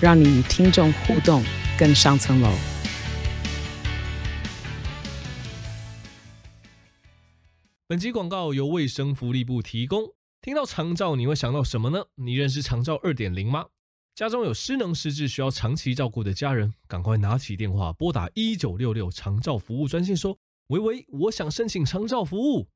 让你与听众互动更上层楼。本集广告由卫生福利部提供。听到长照，你会想到什么呢？你认识长照二点零吗？家中有失能失智需要长期照顾的家人，赶快拿起电话拨打一九六六长照服务专线，说：“喂喂，我想申请长照服务。”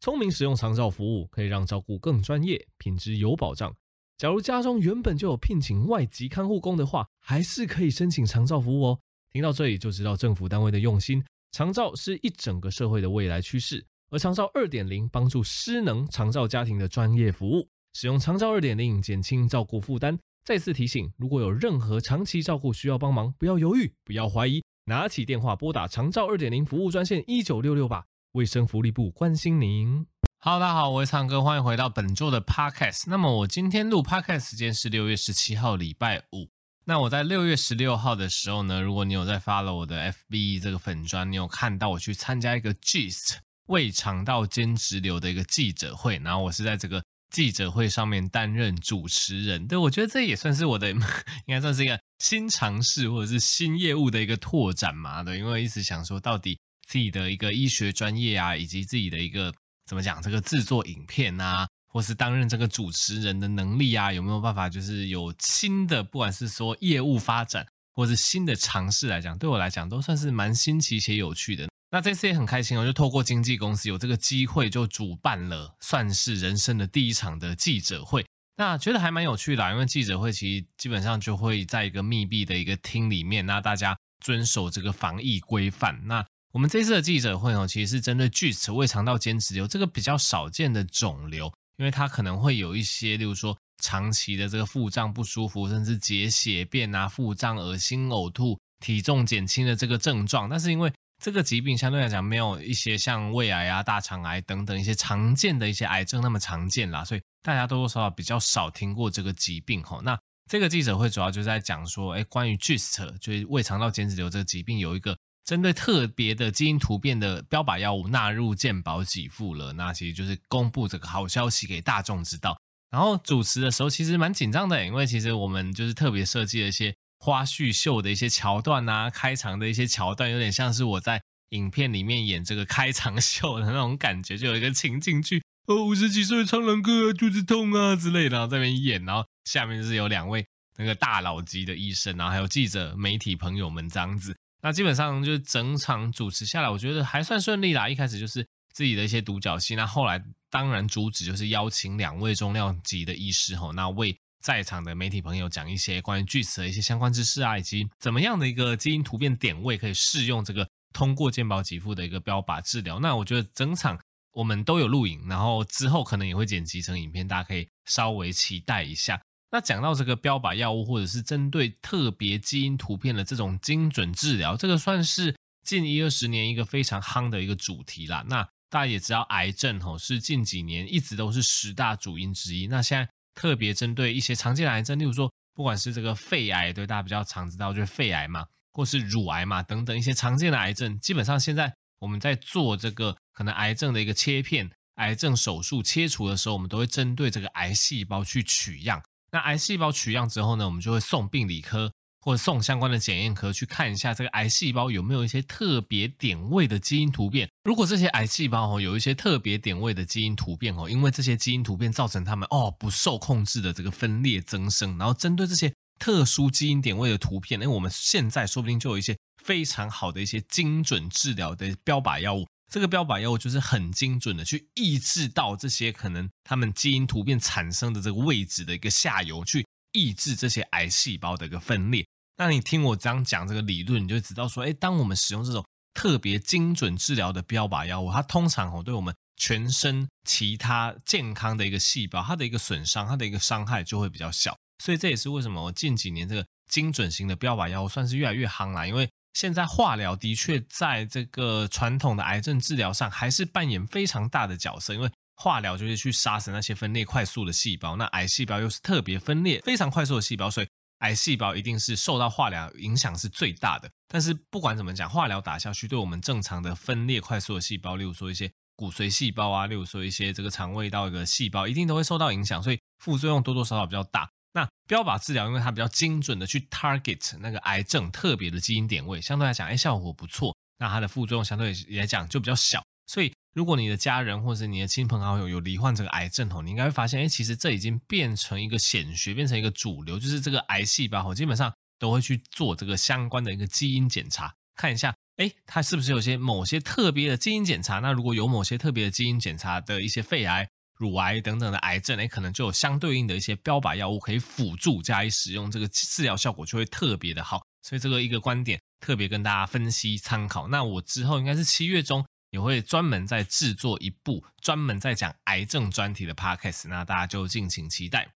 聪明使用长照服务，可以让照顾更专业、品质有保障。假如家中原本就有聘请外籍看护工的话，还是可以申请长照服务哦。听到这里就知道政府单位的用心。长照是一整个社会的未来趋势。而长照二点零帮助失能长照家庭的专业服务，使用长照二点零减轻照顾负担。再次提醒，如果有任何长期照顾需要帮忙，不要犹豫，不要怀疑，拿起电话拨打长照二点零服务专线一九六六吧。卫生福利部关心您。Hello，大家好，我是苍哥，欢迎回到本周的 Podcast。那么我今天录 Podcast 时间是六月十七号，礼拜五。那我在六月十六号的时候呢，如果你有在 follow 我的 FB 这个粉专，你有看到我去参加一个 GIST。胃肠道间质瘤的一个记者会，然后我是在这个记者会上面担任主持人。对，我觉得这也算是我的，应该算是一个新尝试或者是新业务的一个拓展嘛。对，因为一直想说，到底自己的一个医学专业啊，以及自己的一个怎么讲，这个制作影片啊，或是担任这个主持人的能力啊，有没有办法就是有新的，不管是说业务发展，或是新的尝试来讲，对我来讲都算是蛮新奇且有趣的。那这次也很开心，我就透过经纪公司有这个机会，就主办了，算是人生的第一场的记者会。那觉得还蛮有趣的，因为记者会其实基本上就会在一个密闭的一个厅里面，那大家遵守这个防疫规范。那我们这次的记者会哦，其实是针对 GIST 胃肠道间质瘤这个比较少见的肿瘤，因为它可能会有一些，例如说长期的这个腹胀不舒服，甚至解血便啊、腹胀、恶心、呕吐、体重减轻的这个症状，但是因为这个疾病相对来讲没有一些像胃癌啊、大肠癌等等一些常见的一些癌症那么常见啦，所以大家多多少少比较少听过这个疾病吼。那这个记者会主要就在讲说，哎，关于 GIST 就是胃肠道间质瘤这个疾病，有一个针对特别的基因突变的标靶药物纳入健保给付了，那其实就是公布这个好消息给大众知道。然后主持的时候其实蛮紧张的，因为其实我们就是特别设计了一些。花絮秀的一些桥段啊，开场的一些桥段，有点像是我在影片里面演这个开场秀的那种感觉，就有一个情景剧，哦，五十几岁苍蓝鸽啊，肚子痛啊之类的，然后在那边演，然后下面就是有两位那个大佬级的医生，然后还有记者、媒体朋友们这样子。那基本上就是整场主持下来，我觉得还算顺利啦。一开始就是自己的一些独角戏，那后来当然主旨就是邀请两位重量级的医师吼，那为。在场的媒体朋友讲一些关于锯齿的一些相关知识啊，以及怎么样的一个基因突变点位可以适用这个通过健保给付的一个标靶治疗。那我觉得整场我们都有录影，然后之后可能也会剪辑成影片，大家可以稍微期待一下。那讲到这个标靶药物，或者是针对特别基因突变的这种精准治疗，这个算是近一二十年一个非常夯的一个主题啦。那大家也知道，癌症吼是近几年一直都是十大主因之一。那现在。特别针对一些常见的癌症，例如说，不管是这个肺癌，对大家比较常知道就是肺癌嘛，或是乳癌嘛等等一些常见的癌症，基本上现在我们在做这个可能癌症的一个切片、癌症手术切除的时候，我们都会针对这个癌细胞去取样。那癌细胞取样之后呢，我们就会送病理科。或者送相关的检验科去看一下这个癌细胞有没有一些特别点位的基因突变。如果这些癌细胞哦有一些特别点位的基因突变哦，因为这些基因突变造成它们哦不受控制的这个分裂增生，然后针对这些特殊基因点位的突变，那我们现在说不定就有一些非常好的一些精准治疗的标靶药物。这个标靶药物就是很精准的去抑制到这些可能它们基因突变产生的这个位置的一个下游，去抑制这些癌细胞的一个分裂。那你听我这样讲这个理论，你就知道说，哎，当我们使用这种特别精准治疗的标靶药物，它通常哦，对我们全身其他健康的一个细胞，它的一个损伤，它的一个伤害就会比较小。所以这也是为什么我近几年这个精准型的标靶药物算是越来越夯啦，因为现在化疗的确在这个传统的癌症治疗上还是扮演非常大的角色，因为化疗就是去杀死那些分裂快速的细胞，那癌细胞又是特别分裂非常快速的细胞，所以癌细胞一定是受到化疗影响是最大的。但是不管怎么讲，化疗打下去，对我们正常的分裂快速的细胞，例如说一些骨髓细胞啊，例如说一些这个肠胃道的细胞，一定都会受到影响，所以副作用多多少少比较大。那标靶治疗，因为它比较精准的去 target 那个癌症特别的基因点位，相对来讲，哎，效果不错。那它的副作用相对来讲就比较小。所以，如果你的家人或者你的亲朋好友有罹患这个癌症哦，你应该会发现，哎，其实这已经变成一个显学，变成一个主流，就是这个癌细胞哦，基本上都会去做这个相关的一个基因检查，看一下，哎，它是不是有些某些特别的基因检查？那如果有某些特别的基因检查的一些肺癌。乳癌等等的癌症，哎，可能就有相对应的一些标靶药物可以辅助加以使用，这个治疗效果就会特别的好。所以这个一个观点特别跟大家分析参考。那我之后应该是七月中也会专门再制作一部专门在讲癌症专题的 podcast，那大家就敬请期待。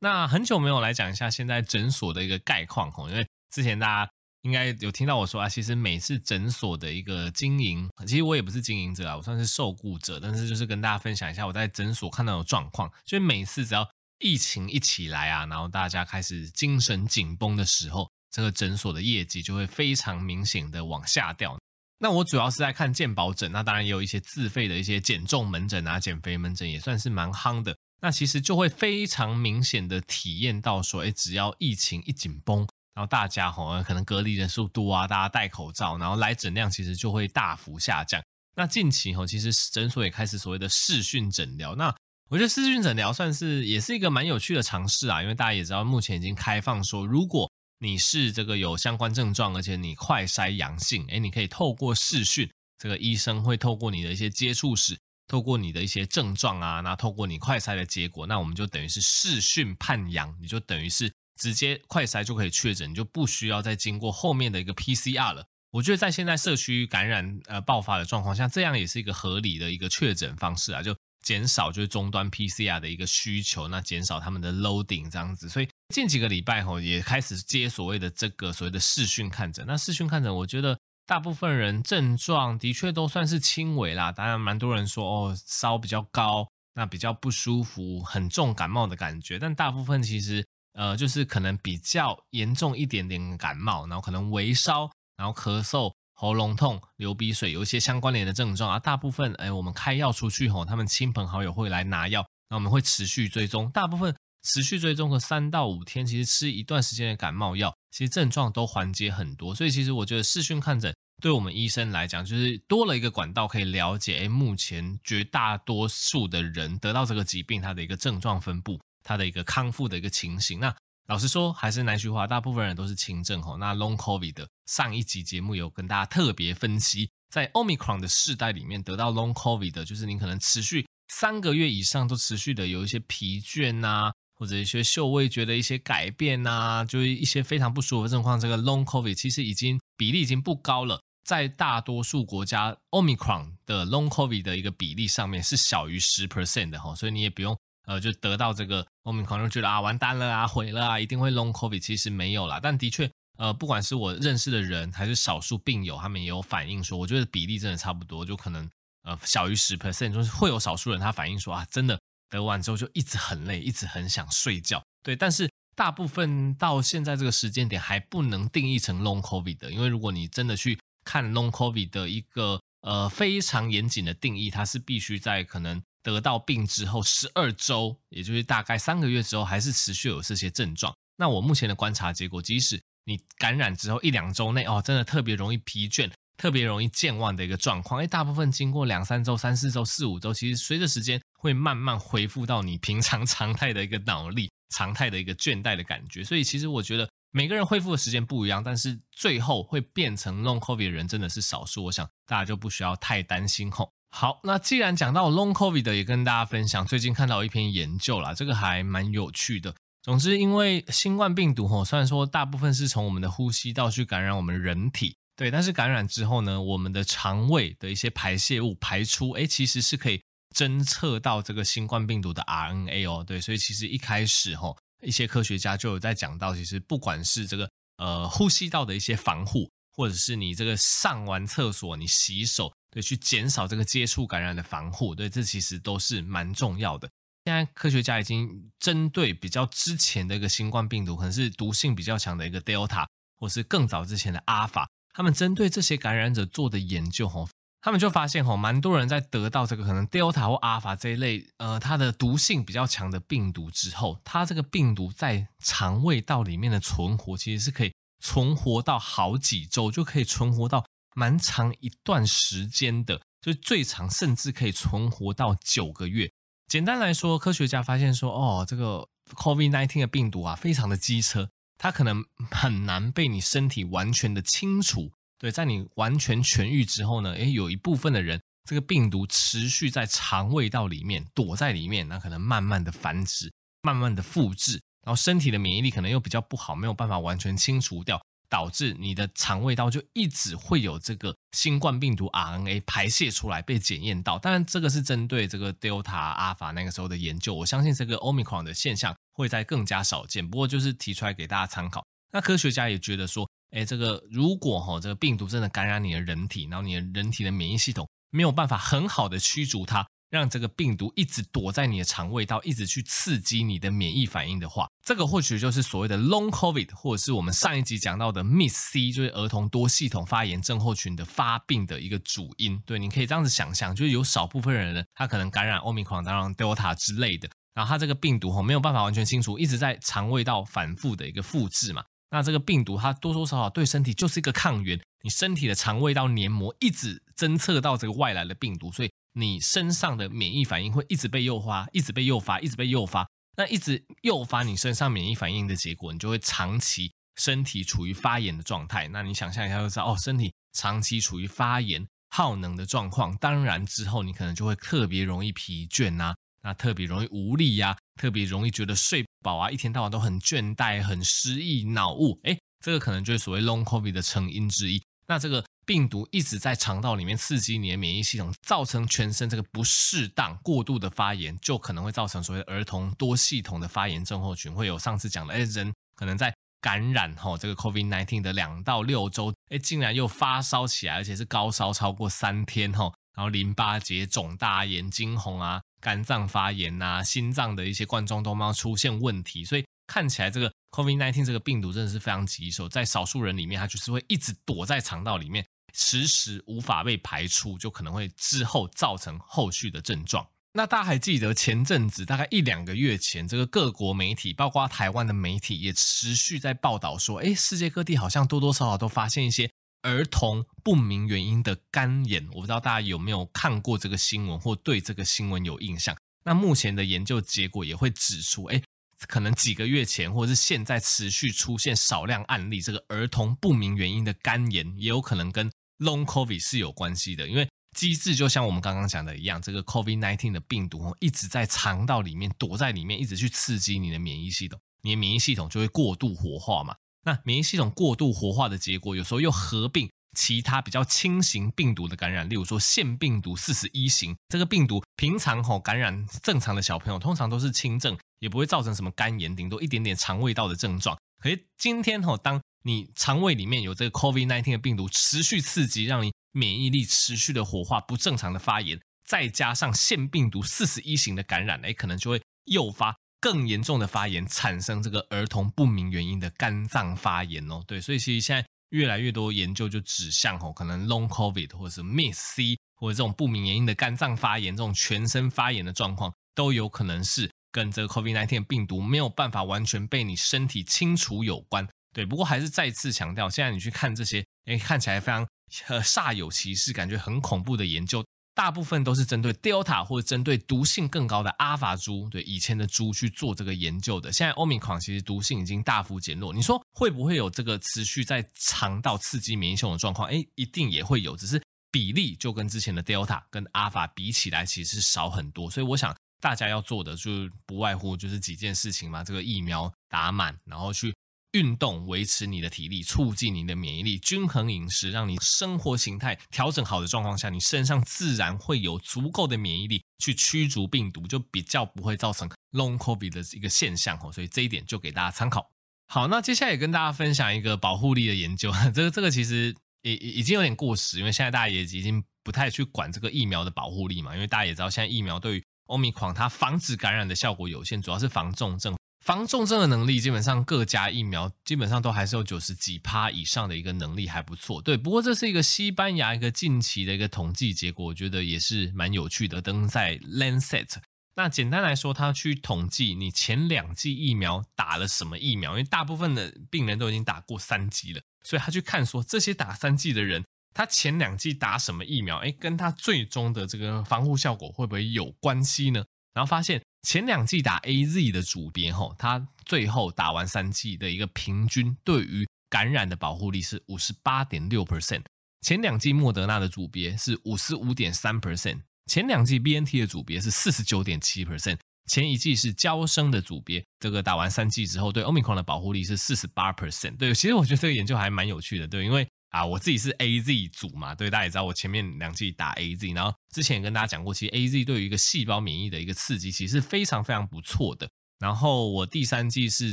那很久没有来讲一下现在诊所的一个概况吼，因为之前大家。应该有听到我说啊，其实每次诊所的一个经营，其实我也不是经营者啊，我算是受雇者，但是就是跟大家分享一下我在诊所看到的状况。所以每次只要疫情一起来啊，然后大家开始精神紧绷的时候，这个诊所的业绩就会非常明显的往下掉。那我主要是在看健保诊，那当然也有一些自费的一些减重门诊啊、减肥门诊，也算是蛮夯的。那其实就会非常明显的体验到说，哎，只要疫情一紧绷。然后大家吼，可能隔离人数多啊，大家戴口罩，然后来诊量其实就会大幅下降。那近期吼，其实诊所也开始所谓的视讯诊疗。那我觉得视讯诊疗算是也是一个蛮有趣的尝试啊，因为大家也知道，目前已经开放说，如果你是这个有相关症状，而且你快筛阳性，诶，你可以透过视讯，这个医生会透过你的一些接触史，透过你的一些症状啊，那透过你快筛的结果，那我们就等于是视讯判阳，你就等于是。直接快筛就可以确诊，就不需要再经过后面的一个 PCR 了。我觉得在现在社区感染呃爆发的状况下，这样也是一个合理的一个确诊方式啊，就减少就是终端 PCR 的一个需求，那减少他们的 loading 这样子。所以近几个礼拜吼也开始接所谓的这个所谓的视讯看诊。那视讯看诊，我觉得大部分人症状的确都算是轻微啦。当然，蛮多人说哦烧比较高，那比较不舒服，很重感冒的感觉，但大部分其实。呃，就是可能比较严重一点点感冒，然后可能微烧，然后咳嗽、喉咙痛、流鼻水，有一些相关联的症状啊。大部分，哎，我们开药出去吼，他们亲朋好友会来拿药，那我们会持续追踪。大部分持续追踪个三到五天，其实吃一段时间的感冒药，其实症状都缓解很多。所以，其实我觉得视讯看诊对我们医生来讲，就是多了一个管道可以了解，哎，目前绝大多数的人得到这个疾病，它的一个症状分布。它的一个康复的一个情形，那老实说还是那句话，大部分人都是轻症吼。那 Long COVID 的上一集节目有跟大家特别分析，在 Omicron 的世代里面得到 Long COVID 的，就是你可能持续三个月以上都持续的有一些疲倦呐、或者一些嗅味觉的一些改变呐、就是一些非常不舒服的状况。这个 Long COVID 其实已经比例已经不高了，在大多数国家 Omicron 的 Long COVID 的一个比例上面是小于十 percent 的吼，所以你也不用。呃，就得到这个，我们可能觉得啊，完蛋了啊，毁了啊，一定会 long COVID，其实没有啦。但的确，呃，不管是我认识的人，还是少数病友，他们也有反映说，我觉得比例真的差不多，就可能呃小于十 percent，就是会有少数人他反映说啊，真的得完之后就一直很累，一直很想睡觉。对，但是大部分到现在这个时间点还不能定义成 long COVID 的，因为如果你真的去看 long COVID 的一个呃非常严谨的定义，它是必须在可能。得到病之后十二周，也就是大概三个月之后，还是持续有这些症状。那我目前的观察结果，即使你感染之后一两周内，哦，真的特别容易疲倦，特别容易健忘的一个状况。诶，大部分经过两三周、三四周、四五周，其实随着时间会慢慢恢复到你平常 常态的一个脑力、常态的一个倦怠的感觉。所以其实我觉得每个人恢复的时间不一样，但是最后会变成 Long COVID 的人真的是少数。我想大家就不需要太担心吼。好，那既然讲到 Long COVID 的，也跟大家分享，最近看到一篇研究啦，这个还蛮有趣的。总之，因为新冠病毒吼，虽然说大部分是从我们的呼吸道去感染我们人体，对，但是感染之后呢，我们的肠胃的一些排泄物排出，诶，其实是可以侦测到这个新冠病毒的 RNA 哦，对，所以其实一开始吼，一些科学家就有在讲到，其实不管是这个呃呼吸道的一些防护，或者是你这个上完厕所你洗手，对，去减少这个接触感染的防护，对，这其实都是蛮重要的。现在科学家已经针对比较之前的一个新冠病毒，可能是毒性比较强的一个 Delta，或是更早之前的 Alpha，他们针对这些感染者做的研究，吼。他们就发现，吼，蛮多人在得到这个可能 Delta 或 Alpha 这一类，呃，它的毒性比较强的病毒之后，它这个病毒在肠胃道里面的存活，其实是可以存活到好几周，就可以存活到蛮长一段时间的，就最长甚至可以存活到九个月。简单来说，科学家发现说，哦，这个 COVID-19 的病毒啊，非常的机车，它可能很难被你身体完全的清除。对，在你完全痊愈之后呢，诶，有一部分的人，这个病毒持续在肠胃道里面躲在里面，那可能慢慢的繁殖，慢慢的复制，然后身体的免疫力可能又比较不好，没有办法完全清除掉，导致你的肠胃道就一直会有这个新冠病毒 RNA 排泄出来被检验到。当然，这个是针对这个 Delta、Alpha 那个时候的研究，我相信这个 Omicron 的现象会在更加少见。不过就是提出来给大家参考。那科学家也觉得说。哎，这个如果哈，这个病毒真的感染你的人体，然后你的人体的免疫系统没有办法很好的驱逐它，让这个病毒一直躲在你的肠胃道，一直去刺激你的免疫反应的话，这个或许就是所谓的 Long COVID，或者是我们上一集讲到的 Miss C，就是儿童多系统发炎症候群的发病的一个主因。对，你可以这样子想象，就是有少部分人呢，他可能感染 Omicron，当然 Delta 之类的，然后他这个病毒哈没有办法完全清除，一直在肠胃道反复的一个复制嘛。那这个病毒它多多少少对身体就是一个抗原，你身体的肠胃道黏膜一直侦测到这个外来的病毒，所以你身上的免疫反应会一直被诱发，一直被诱发，一直被诱发。那一直诱发你身上免疫反应的结果，你就会长期身体处于发炎的状态。那你想象一下就知道，哦，身体长期处于发炎耗能的状况，当然之后你可能就会特别容易疲倦呐、啊。那特别容易无力呀、特别容易觉得睡不饱啊，一天到晚都很倦怠、很失忆、脑雾，诶，这个可能就是所谓 Long COVID 的成因之一。那这个病毒一直在肠道里面刺激你的免疫系统，造成全身这个不适当、过度的发炎，就可能会造成所谓儿童多系统的发炎症候群，会有上次讲的，诶，人可能在感染后这个 COVID-19 的两到六周，诶，竟然又发烧起来，而且是高烧超过三天后，然后淋巴结肿大、眼睛红啊。肝脏发炎呐、心脏的一些冠状动脉出现问题，所以看起来这个 COVID-19 这个病毒真的是非常棘手，在少数人里面，它就是会一直躲在肠道里面，迟迟无法被排出，就可能会之后造成后续的症状。那大家还记得前阵子大概一两个月前，这个各国媒体，包括台湾的媒体，也持续在报道说，诶，世界各地好像多多少少都发现一些。儿童不明原因的肝炎，我不知道大家有没有看过这个新闻，或对这个新闻有印象。那目前的研究结果也会指出，哎，可能几个月前，或者是现在持续出现少量案例，这个儿童不明原因的肝炎，也有可能跟 Long COVID 是有关系的。因为机制就像我们刚刚讲的一样，这个 COVID-19 的病毒一直在肠道里面躲在里面，一直去刺激你的免疫系统，你的免疫系统就会过度活化嘛。那免疫系统过度活化的结果，有时候又合并其他比较轻型病毒的感染，例如说腺病毒四十一型这个病毒，平常吼感染正常的小朋友，通常都是轻症，也不会造成什么肝炎，顶多一点点肠胃道的症状。可是今天吼，当你肠胃里面有这个 COVID-19 的病毒持续刺激，让你免疫力持续的火化，不正常的发炎，再加上腺病毒四十一型的感染，哎，可能就会诱发。更严重的发炎，产生这个儿童不明原因的肝脏发炎哦，对，所以其实现在越来越多研究就指向哦，可能 Long COVID 或者是 MIS-C 或者这种不明原因的肝脏发炎，这种全身发炎的状况，都有可能是跟这个 COVID-19 病毒没有办法完全被你身体清除有关。对，不过还是再次强调，现在你去看这些，哎，看起来非常呃煞有其事，感觉很恐怖的研究。大部分都是针对 Delta 或者针对毒性更高的 Alpha 株，对以前的猪去做这个研究的。现在 Omicron 其实毒性已经大幅减弱，你说会不会有这个持续在肠道刺激免疫系统的状况？哎，一定也会有，只是比例就跟之前的 Delta 跟 Alpha 比起来，其实少很多。所以我想大家要做的就不外乎就是几件事情嘛，这个疫苗打满，然后去运动维持你的体力，促进你的免疫力，均衡饮食，让你生活形态调整好的状况下，你身上自然会有足够的免疫力去驱逐病毒，就比较不会造成 Long COVID 的一个现象哦。所以这一点就给大家参考。好，那接下来也跟大家分享一个保护力的研究。这个这个其实已已经有点过时，因为现在大家也已经不太去管这个疫苗的保护力嘛，因为大家也知道现在疫苗对于 Omicron 它防止感染的效果有限，主要是防重症。防重症的能力，基本上各家疫苗基本上都还是有九十几趴以上的一个能力，还不错。对，不过这是一个西班牙一个近期的一个统计结果，我觉得也是蛮有趣的，登在 Lancet。那简单来说，他去统计你前两剂疫苗打了什么疫苗，因为大部分的病人都已经打过三剂了，所以他去看说这些打三剂的人，他前两剂打什么疫苗，哎，跟他最终的这个防护效果会不会有关系呢？然后发现。前两季打 AZ 的组别，吼，他最后打完三季的一个平均对于感染的保护力是五十八点六 percent。前两季莫德纳的组别是五十五点三 percent，前两季 BNT 的组别是四十九点七 percent，前一季是娇生的组别，这个打完三季之后对 Omicron 的保护力是四十八 percent。对，其实我觉得这个研究还蛮有趣的，对，因为。啊，我自己是 A Z 组嘛，对，大家也知道我前面两季打 A Z，然后之前也跟大家讲过，其实 A Z 对于一个细胞免疫的一个刺激，其实是非常非常不错的。然后我第三季是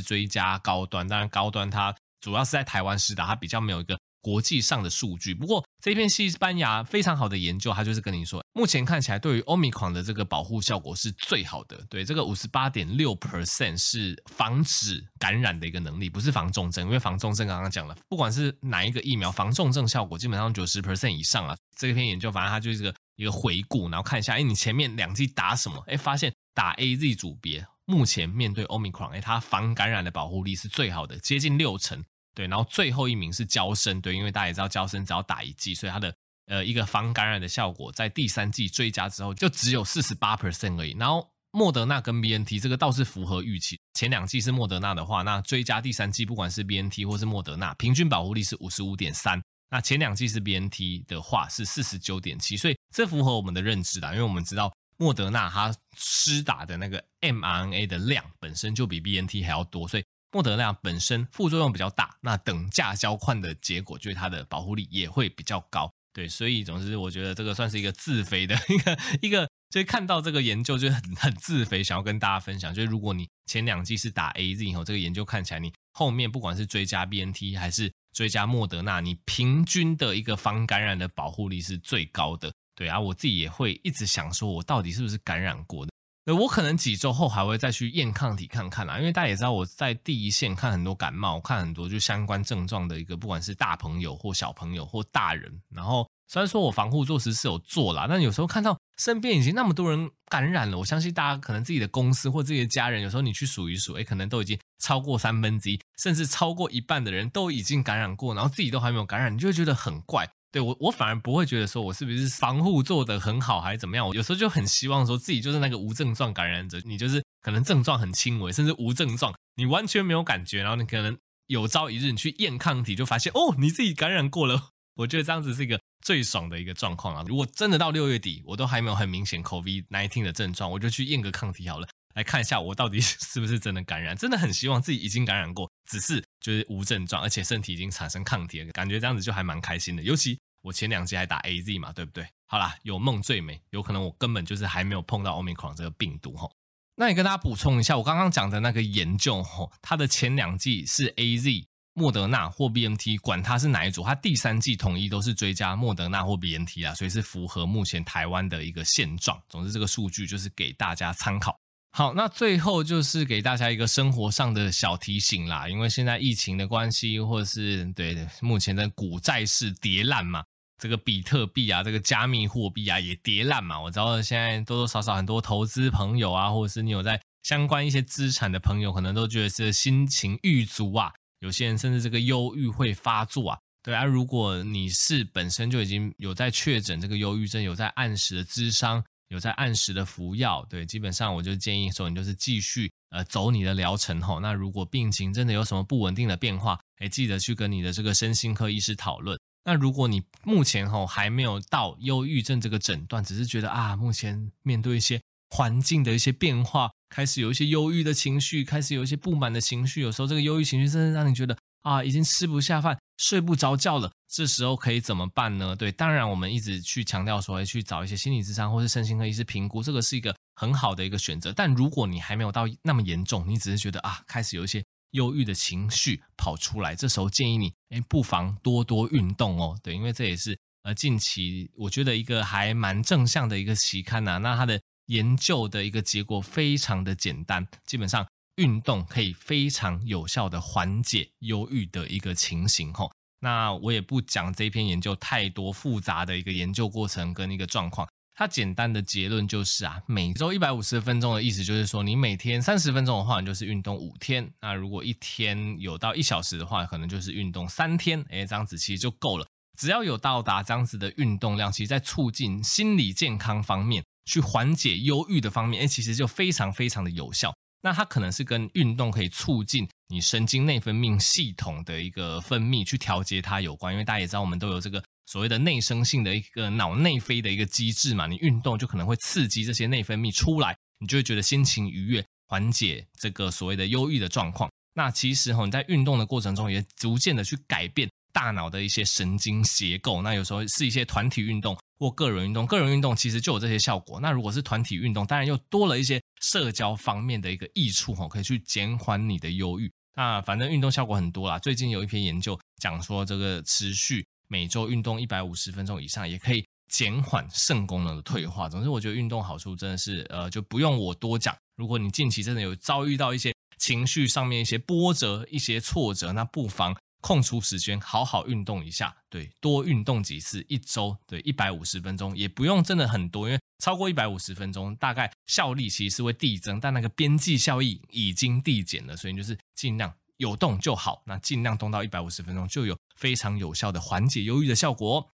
追加高端，当然高端它主要是在台湾施打，它比较没有一个。国际上的数据，不过这一篇西班牙非常好的研究，它就是跟你说，目前看起来对于 Omicron 的这个保护效果是最好的。对，这个五十八点六 percent 是防止感染的一个能力，不是防重症，因为防重症刚刚讲了，不管是哪一个疫苗，防重症效果基本上九十 percent 以上啊。这篇研究反正它就是一个一个回顾，然后看一下，哎，你前面两剂打什么？哎，发现打 AZ 组别，目前面对 Omicron，哎，它防感染的保护力是最好的，接近六成。对，然后最后一名是娇生，对，因为大家也知道娇生只要打一剂，所以它的呃一个防感染的效果，在第三剂追加之后就只有四十八 percent 而已。然后莫德纳跟 BNT 这个倒是符合预期，前两剂是莫德纳的话，那追加第三剂不管是 BNT 或是莫德纳，平均保护力是五十五点三，那前两剂是 BNT 的话是四十九点七，所以这符合我们的认知啦，因为我们知道莫德纳它施打的那个 mRNA 的量本身就比 BNT 还要多，所以。莫德纳本身副作用比较大，那等价交换的结果就是它的保护力也会比较高。对，所以总之我觉得这个算是一个自肥的一个一个，就是看到这个研究就很很自肥，想要跟大家分享。就是如果你前两剂是打 AZ 以后，这个研究看起来你后面不管是追加 BNT 还是追加莫德纳，你平均的一个防感染的保护力是最高的。对啊，我自己也会一直想说，我到底是不是感染过的？我可能几周后还会再去验抗体看看啦，因为大家也知道我在第一线看很多感冒，看很多就相关症状的一个，不管是大朋友或小朋友或大人。然后虽然说我防护措施是有做啦，但有时候看到身边已经那么多人感染了，我相信大家可能自己的公司或自己的家人，有时候你去数一数，诶，可能都已经超过三分之一，甚至超过一半的人都已经感染过，然后自己都还没有感染，你就会觉得很怪。对我，我反而不会觉得说我是不是防护做得很好还是怎么样。我有时候就很希望说自己就是那个无症状感染者，你就是可能症状很轻微，甚至无症状，你完全没有感觉，然后你可能有朝一日你去验抗体就发现哦，你自己感染过了。我觉得这样子是一个最爽的一个状况啊。如果真的到六月底我都还没有很明显 COVID-19 的症状，我就去验个抗体好了，来看一下我到底 是不是真的感染。真的很希望自己已经感染过，只是就是无症状，而且身体已经产生抗体了，感觉这样子就还蛮开心的，尤其。我前两季还打 AZ 嘛，对不对？好啦，有梦最美，有可能我根本就是还没有碰到 Omicron 这个病毒吼。那也跟大家补充一下，我刚刚讲的那个研究吼，它的前两季是 AZ、莫德纳或 BNT，管它是哪一组，它第三季统一都是追加莫德纳或 BNT 啊，所以是符合目前台湾的一个现状。总之，这个数据就是给大家参考。好，那最后就是给大家一个生活上的小提醒啦，因为现在疫情的关系，或者是对目前的股债市跌烂嘛，这个比特币啊，这个加密货币啊也跌烂嘛。我知道现在多多少少很多投资朋友啊，或者是你有在相关一些资产的朋友，可能都觉得是心情郁卒啊。有些人甚至这个忧郁会发作啊。对啊，如果你是本身就已经有在确诊这个忧郁症，有在按时的咨商。有在按时的服药，对，基本上我就建议说，你就是继续呃走你的疗程吼。那如果病情真的有什么不稳定的变化，哎，记得去跟你的这个身心科医师讨论。那如果你目前吼还没有到忧郁症这个诊断，只是觉得啊，目前面对一些环境的一些变化，开始有一些忧郁的情绪，开始有一些不满的情绪，有时候这个忧郁情绪真的让你觉得啊，已经吃不下饭、睡不着觉了。这时候可以怎么办呢？对，当然我们一直去强调说，去找一些心理咨商或是身心科医师评估，这个是一个很好的一个选择。但如果你还没有到那么严重，你只是觉得啊，开始有一些忧郁的情绪跑出来，这时候建议你，哎，不妨多多运动哦。对，因为这也是呃近期我觉得一个还蛮正向的一个期刊呐、那它的研究的一个结果非常的简单，基本上运动可以非常有效的缓解忧郁的一个情形吼。那我也不讲这篇研究太多复杂的一个研究过程跟一个状况，它简单的结论就是啊，每周一百五十分钟的意思就是说，你每天三十分钟的话，你就是运动五天。那如果一天有到一小时的话，可能就是运动三天，诶，这样子其实就够了。只要有到达这样子的运动量，其实在促进心理健康方面，去缓解忧郁的方面，诶，其实就非常非常的有效。那它可能是跟运动可以促进你神经内分泌系统的一个分泌去调节它有关，因为大家也知道我们都有这个所谓的内生性的一个脑内啡的一个机制嘛，你运动就可能会刺激这些内分泌出来，你就会觉得心情愉悦，缓解这个所谓的忧郁的状况。那其实哈，你在运动的过程中也逐渐的去改变大脑的一些神经结构，那有时候是一些团体运动。或个人运动，个人运动其实就有这些效果。那如果是团体运动，当然又多了一些社交方面的一个益处哈，可以去减缓你的忧郁。那反正运动效果很多啦。最近有一篇研究讲说，这个持续每周运动一百五十分钟以上，也可以减缓肾功能的退化。总之，我觉得运动好处真的是呃，就不用我多讲。如果你近期真的有遭遇到一些情绪上面一些波折、一些挫折，那不妨。空出时间好好运动一下，对，多运动几次，一周对一百五十分钟也不用真的很多，因为超过一百五十分钟，大概效力其实是会递增，但那个边际效益已经递减了，所以就是尽量有动就好，那尽量动到一百五十分钟就有非常有效的缓解忧郁的效果。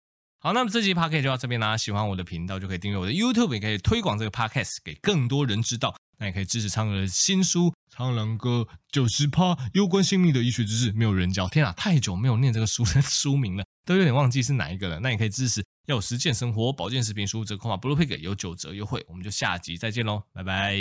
好，那么这集 podcast 就到这边啦，喜欢我的频道就可以订阅我的 YouTube，也可以推广这个 podcast 给更多人知道。那也可以支持苍狼的新书《苍狼哥九十趴攸关性命的医学知识》，没有人教。天啊，太久没有念这个书的 书名了，都有点忘记是哪一个了。那也可以支持要实践生活保健食品书折扣码 Blue Pig 有九折优惠。我们就下集再见喽，拜拜。